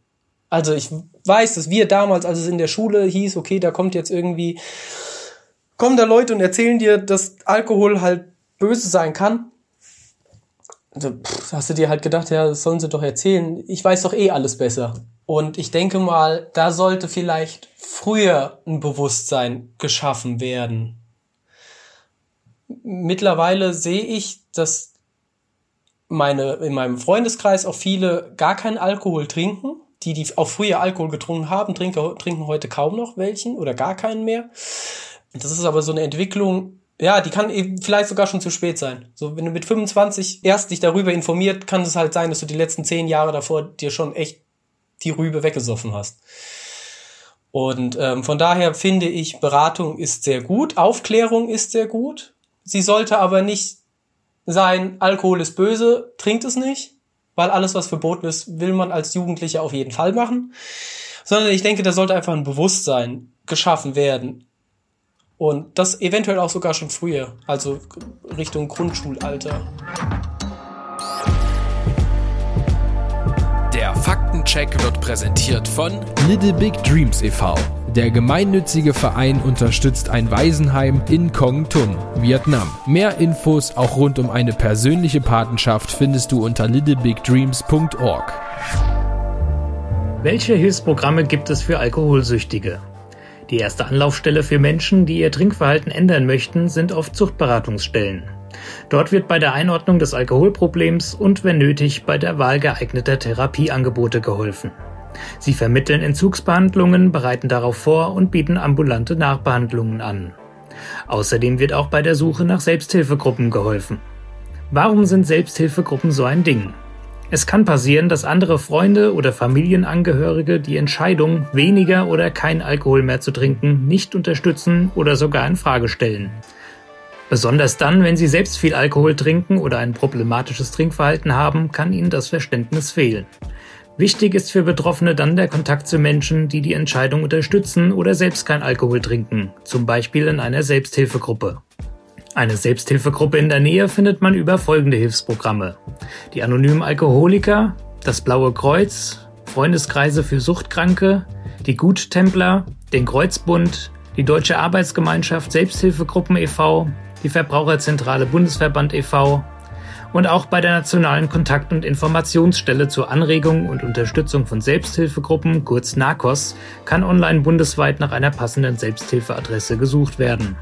B: Also ich weiß, dass wir damals, als es in der Schule hieß, okay, da kommt jetzt irgendwie, kommen da Leute und erzählen dir, dass Alkohol halt böse sein kann hast du dir halt gedacht, ja, das sollen sie doch erzählen. Ich weiß doch eh alles besser. Und ich denke mal, da sollte vielleicht früher ein Bewusstsein geschaffen werden. Mittlerweile sehe ich, dass meine, in meinem Freundeskreis auch viele gar keinen Alkohol trinken. Die, die auch früher Alkohol getrunken haben, trinken, trinken heute kaum noch welchen oder gar keinen mehr. Das ist aber so eine Entwicklung, ja, die kann eben vielleicht sogar schon zu spät sein. So, wenn du mit 25 erst dich darüber informiert, kann es halt sein, dass du die letzten zehn Jahre davor dir schon echt die Rübe weggesoffen hast. Und ähm, von daher finde ich, Beratung ist sehr gut, Aufklärung ist sehr gut. Sie sollte aber nicht sein, Alkohol ist böse, trinkt es nicht, weil alles, was verboten ist, will man als Jugendlicher auf jeden Fall machen. Sondern ich denke, da sollte einfach ein Bewusstsein geschaffen werden. Und das eventuell auch sogar schon früher, also Richtung Grundschulalter.
C: Der Faktencheck wird präsentiert von Little Big Dreams e.V. Der gemeinnützige Verein unterstützt ein Waisenheim in Kong Tum, Vietnam. Mehr Infos auch rund um eine persönliche Patenschaft findest du unter littlebigdreams.org.
D: Welche Hilfsprogramme gibt es für Alkoholsüchtige? Die erste Anlaufstelle für Menschen, die ihr Trinkverhalten ändern möchten, sind oft Zuchtberatungsstellen. Dort wird bei der Einordnung des Alkoholproblems und, wenn nötig, bei der Wahl geeigneter Therapieangebote geholfen. Sie vermitteln Entzugsbehandlungen, bereiten darauf vor und bieten ambulante Nachbehandlungen an. Außerdem wird auch bei der Suche nach Selbsthilfegruppen geholfen. Warum sind Selbsthilfegruppen so ein Ding? Es kann passieren, dass andere Freunde oder Familienangehörige die Entscheidung, weniger oder kein Alkohol mehr zu trinken, nicht unterstützen oder sogar in Frage stellen. Besonders dann, wenn sie selbst viel Alkohol trinken oder ein problematisches Trinkverhalten haben, kann ihnen das Verständnis fehlen. Wichtig ist für Betroffene dann der Kontakt zu Menschen, die die Entscheidung unterstützen oder selbst kein Alkohol trinken, zum Beispiel in einer Selbsthilfegruppe. Eine Selbsthilfegruppe in der Nähe findet man über folgende Hilfsprogramme. Die anonymen Alkoholiker, das Blaue Kreuz, Freundeskreise für Suchtkranke, die Guttempler, den Kreuzbund, die Deutsche Arbeitsgemeinschaft Selbsthilfegruppen e.V., die Verbraucherzentrale Bundesverband e.V. und auch bei der Nationalen Kontakt- und Informationsstelle zur Anregung und Unterstützung von Selbsthilfegruppen, kurz NACOS, kann online bundesweit nach einer passenden Selbsthilfeadresse gesucht werden.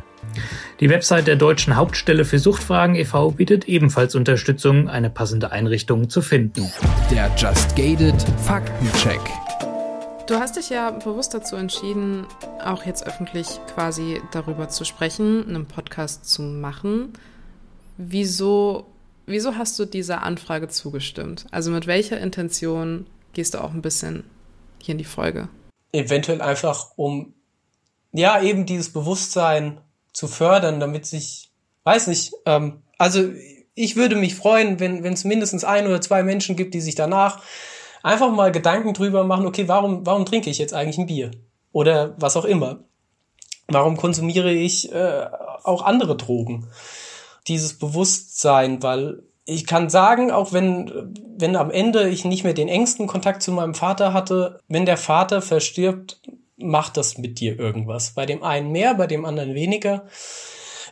D: Die Website der Deutschen Hauptstelle für Suchtfragen e.V. bietet ebenfalls Unterstützung, eine passende Einrichtung zu finden.
C: Der Just Gated Faktencheck.
A: Du hast dich ja bewusst dazu entschieden, auch jetzt öffentlich quasi darüber zu sprechen, einen Podcast zu machen. Wieso, wieso hast du dieser Anfrage zugestimmt? Also mit welcher Intention gehst du auch ein bisschen hier in die Folge?
B: Eventuell einfach, um ja eben dieses Bewusstsein zu fördern, damit sich, weiß nicht, ähm, also ich würde mich freuen, wenn wenn es mindestens ein oder zwei Menschen gibt, die sich danach einfach mal Gedanken drüber machen, okay, warum, warum trinke ich jetzt eigentlich ein Bier? Oder was auch immer. Warum konsumiere ich äh, auch andere Drogen? Dieses Bewusstsein, weil ich kann sagen, auch wenn, wenn am Ende ich nicht mehr den engsten Kontakt zu meinem Vater hatte, wenn der Vater verstirbt, macht das mit dir irgendwas. Bei dem einen mehr, bei dem anderen weniger.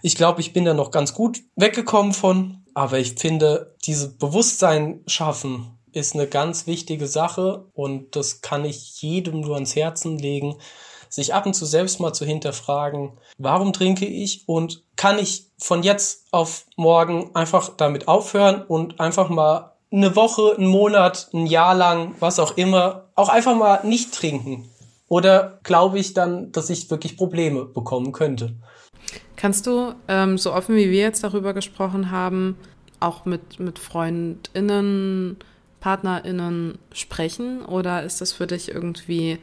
B: Ich glaube, ich bin da noch ganz gut weggekommen von. Aber ich finde, dieses Bewusstsein schaffen ist eine ganz wichtige Sache und das kann ich jedem nur ans Herzen legen, sich ab und zu selbst mal zu hinterfragen, warum trinke ich und kann ich von jetzt auf morgen einfach damit aufhören und einfach mal eine Woche, einen Monat, ein Jahr lang, was auch immer, auch einfach mal nicht trinken. Oder glaube ich dann, dass ich wirklich Probleme bekommen könnte?
A: Kannst du, ähm, so offen wie wir jetzt darüber gesprochen haben, auch mit, mit FreundInnen, PartnerInnen sprechen? Oder ist das für dich irgendwie,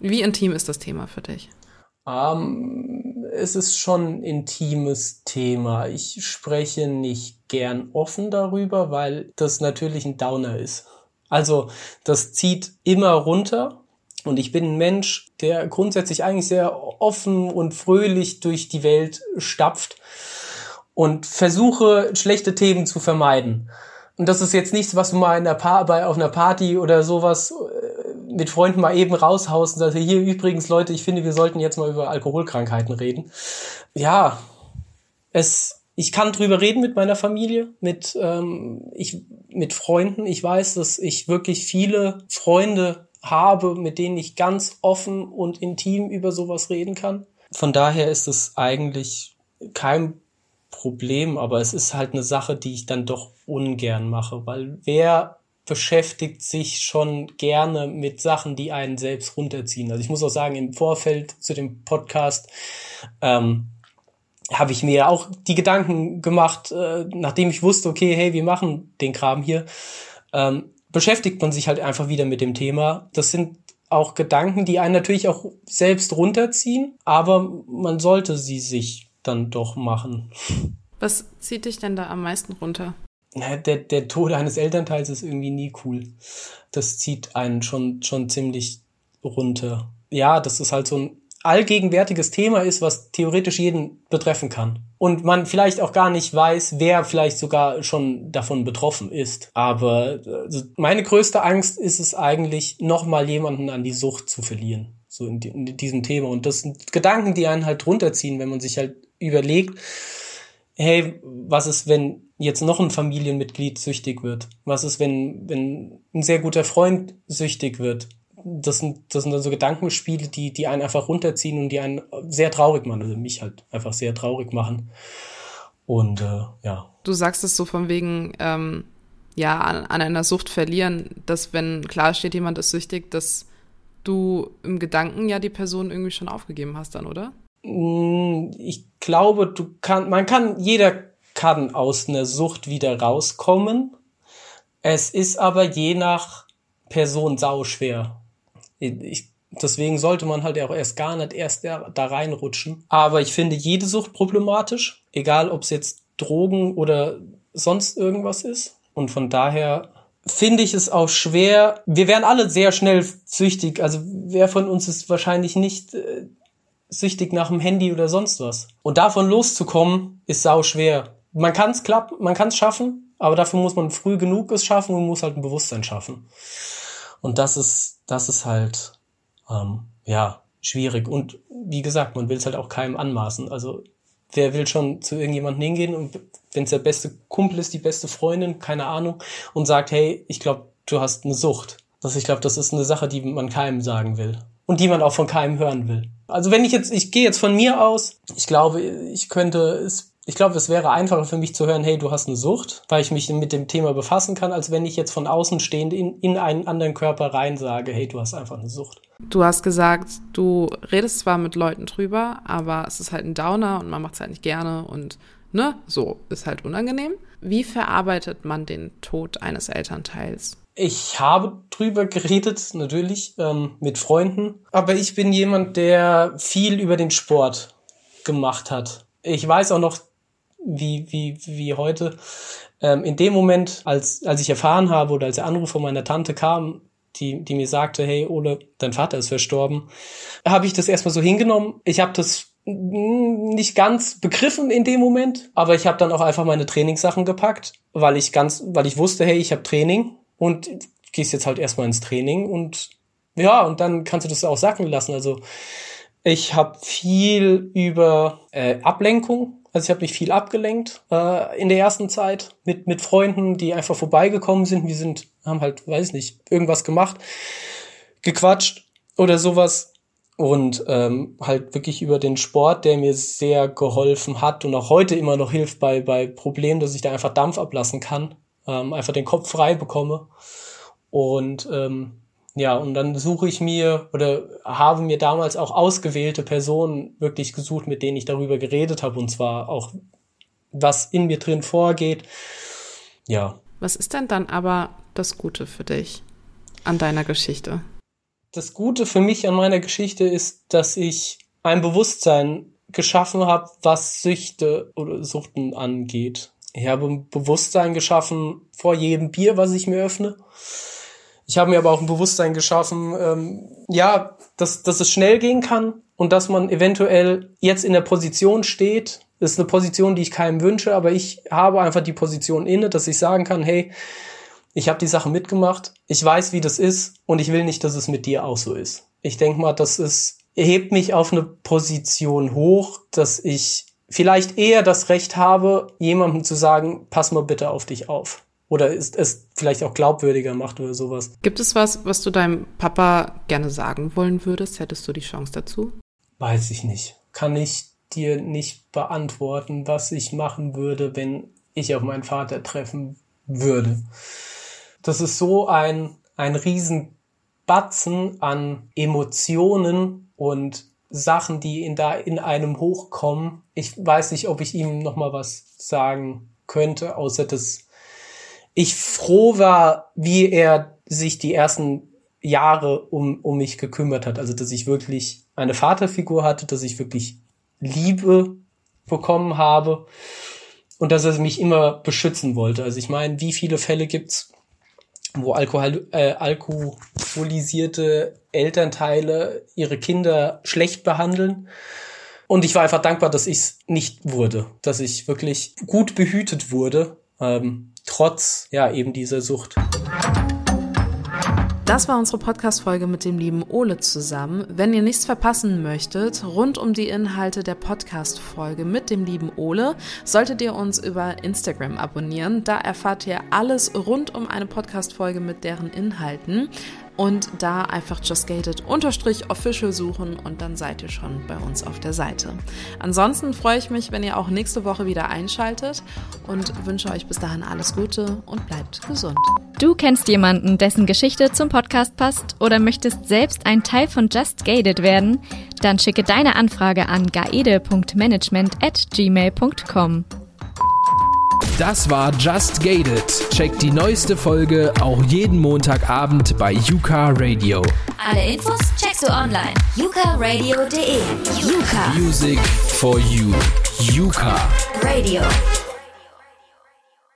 A: wie intim ist das Thema für dich?
B: Um, es ist schon ein intimes Thema. Ich spreche nicht gern offen darüber, weil das natürlich ein Downer ist. Also das zieht immer runter und ich bin ein Mensch, der grundsätzlich eigentlich sehr offen und fröhlich durch die Welt stapft und versuche, schlechte Themen zu vermeiden. Und das ist jetzt nichts, was du mal in der pa bei, auf einer Party oder sowas äh, mit Freunden mal eben raushaust und sagst, hier übrigens Leute, ich finde, wir sollten jetzt mal über Alkoholkrankheiten reden. Ja, es, ich kann drüber reden mit meiner Familie, mit, ähm, ich, mit Freunden. Ich weiß, dass ich wirklich viele Freunde habe, mit denen ich ganz offen und intim über sowas reden kann. Von daher ist es eigentlich kein Problem, aber es ist halt eine Sache, die ich dann doch ungern mache, weil wer beschäftigt sich schon gerne mit Sachen, die einen selbst runterziehen. Also ich muss auch sagen, im Vorfeld zu dem Podcast ähm, habe ich mir auch die Gedanken gemacht, äh, nachdem ich wusste, okay, hey, wir machen den Kram hier, ähm, beschäftigt man sich halt einfach wieder mit dem Thema. Das sind auch Gedanken, die einen natürlich auch selbst runterziehen, aber man sollte sie sich dann doch machen.
A: Was zieht dich denn da am meisten runter?
B: Der, der Tod eines Elternteils ist irgendwie nie cool. Das zieht einen schon, schon ziemlich runter. Ja, das ist halt so ein allgegenwärtiges Thema ist, was theoretisch jeden betreffen kann. Und man vielleicht auch gar nicht weiß, wer vielleicht sogar schon davon betroffen ist. Aber also meine größte Angst ist es eigentlich, nochmal jemanden an die Sucht zu verlieren. So in, in diesem Thema. Und das sind Gedanken, die einen halt runterziehen, wenn man sich halt überlegt, hey, was ist, wenn jetzt noch ein Familienmitglied süchtig wird? Was ist, wenn, wenn ein sehr guter Freund süchtig wird? Das sind, das sind dann so Gedankenspiele, die, die einen einfach runterziehen und die einen sehr traurig machen, also mich halt einfach sehr traurig machen. Und äh, ja.
A: Du sagst es so von wegen, ähm, ja, an, an einer Sucht verlieren, dass wenn klar steht, jemand ist süchtig, dass du im Gedanken ja die Person irgendwie schon aufgegeben hast dann, oder?
B: Mm, ich glaube, du kann, man kann, jeder kann aus einer Sucht wieder rauskommen. Es ist aber je nach Person sau schwer. Ich, deswegen sollte man halt auch erst gar nicht erst da, reinrutschen. Aber ich finde jede Sucht problematisch, egal ob es jetzt Drogen oder sonst irgendwas ist. Und von daher finde ich es auch schwer. Wir werden alle sehr schnell süchtig. Also wer von uns ist wahrscheinlich nicht äh, süchtig nach dem Handy oder sonst was. Und davon loszukommen, ist sau schwer. Man kann es klappen, man kann es schaffen, aber dafür muss man früh genug es schaffen und muss halt ein Bewusstsein schaffen. Und das ist, das ist halt, ähm, ja, schwierig. Und wie gesagt, man will es halt auch keinem anmaßen. Also wer will schon zu irgendjemandem hingehen und wenn es der beste Kumpel ist, die beste Freundin, keine Ahnung, und sagt, hey, ich glaube, du hast eine Sucht. Das, ich glaube, das ist eine Sache, die man keinem sagen will. Und die man auch von keinem hören will. Also wenn ich jetzt, ich gehe jetzt von mir aus, ich glaube, ich könnte es ich glaube, es wäre einfacher für mich zu hören, hey, du hast eine Sucht, weil ich mich mit dem Thema befassen kann, als wenn ich jetzt von außen stehend in, in einen anderen Körper rein sage, hey, du hast einfach eine Sucht.
A: Du hast gesagt, du redest zwar mit Leuten drüber, aber es ist halt ein Downer und man macht es halt nicht gerne und ne, so ist halt unangenehm. Wie verarbeitet man den Tod eines Elternteils?
B: Ich habe drüber geredet, natürlich, ähm, mit Freunden. Aber ich bin jemand, der viel über den Sport gemacht hat. Ich weiß auch noch wie, wie, wie heute. Ähm, in dem Moment, als, als ich erfahren habe oder als der Anruf von meiner Tante kam, die, die mir sagte, hey Ole, dein Vater ist verstorben, habe ich das erstmal so hingenommen. Ich habe das nicht ganz begriffen in dem Moment, aber ich habe dann auch einfach meine Trainingssachen gepackt, weil ich ganz, weil ich wusste, hey, ich habe Training und gehst jetzt halt erstmal ins Training und ja, und dann kannst du das auch sacken lassen. Also ich habe viel über äh, Ablenkung also ich habe mich viel abgelenkt äh, in der ersten Zeit mit, mit Freunden, die einfach vorbeigekommen sind. Wir sind, haben halt, weiß nicht, irgendwas gemacht, gequatscht oder sowas. Und ähm, halt wirklich über den Sport, der mir sehr geholfen hat und auch heute immer noch hilft bei, bei Problemen, dass ich da einfach Dampf ablassen kann, ähm, einfach den Kopf frei bekomme. Und ähm, ja, und dann suche ich mir oder habe mir damals auch ausgewählte Personen wirklich gesucht, mit denen ich darüber geredet habe und zwar auch, was in mir drin vorgeht. Ja.
A: Was ist denn dann aber das Gute für dich an deiner Geschichte?
B: Das Gute für mich an meiner Geschichte ist, dass ich ein Bewusstsein geschaffen habe, was Süchte oder Suchten angeht. Ich habe ein Bewusstsein geschaffen vor jedem Bier, was ich mir öffne. Ich habe mir aber auch ein Bewusstsein geschaffen, ähm, ja, dass, dass es schnell gehen kann und dass man eventuell jetzt in der Position steht. Das ist eine Position, die ich keinem wünsche, aber ich habe einfach die Position inne, dass ich sagen kann, hey, ich habe die Sache mitgemacht, ich weiß, wie das ist und ich will nicht, dass es mit dir auch so ist. Ich denke mal, das ist, hebt mich auf eine Position hoch, dass ich vielleicht eher das Recht habe, jemandem zu sagen, pass mal bitte auf dich auf oder ist es vielleicht auch glaubwürdiger macht oder sowas.
A: Gibt es was, was du deinem Papa gerne sagen wollen würdest? Hättest du die Chance dazu?
B: Weiß ich nicht. Kann ich dir nicht beantworten, was ich machen würde, wenn ich auf meinen Vater treffen würde. Das ist so ein, ein Riesenbatzen an Emotionen und Sachen, die in da in einem hochkommen. Ich weiß nicht, ob ich ihm noch mal was sagen könnte, außer das ich froh war, wie er sich die ersten Jahre um, um mich gekümmert hat. Also, dass ich wirklich eine Vaterfigur hatte, dass ich wirklich Liebe bekommen habe und dass er mich immer beschützen wollte. Also ich meine, wie viele Fälle gibt's, wo Alkohol, äh, alkoholisierte Elternteile ihre Kinder schlecht behandeln? Und ich war einfach dankbar, dass ich es nicht wurde, dass ich wirklich gut behütet wurde. Ähm, trotz ja eben dieser Sucht.
A: Das war unsere Podcast-Folge mit dem lieben Ole zusammen. Wenn ihr nichts verpassen möchtet, rund um die Inhalte der Podcast-Folge mit dem lieben Ole, solltet ihr uns über Instagram abonnieren. Da erfahrt ihr alles rund um eine Podcast-Folge mit deren Inhalten und da einfach justgated-official suchen und dann seid ihr schon bei uns auf der Seite. Ansonsten freue ich mich, wenn ihr auch nächste Woche wieder einschaltet und wünsche euch bis dahin alles Gute und bleibt gesund.
E: Du kennst jemanden, dessen Geschichte zum Podcast passt oder möchtest selbst ein Teil von Just Gated werden? Dann schicke deine Anfrage an gaede.management at gmail.com.
C: Das war Just Gated. Checkt die neueste Folge auch jeden Montagabend bei Yuka Radio.
F: Alle Infos checkst du online. yukaradio.de. Yuka.
C: Music for you. Yuka.
F: Radio.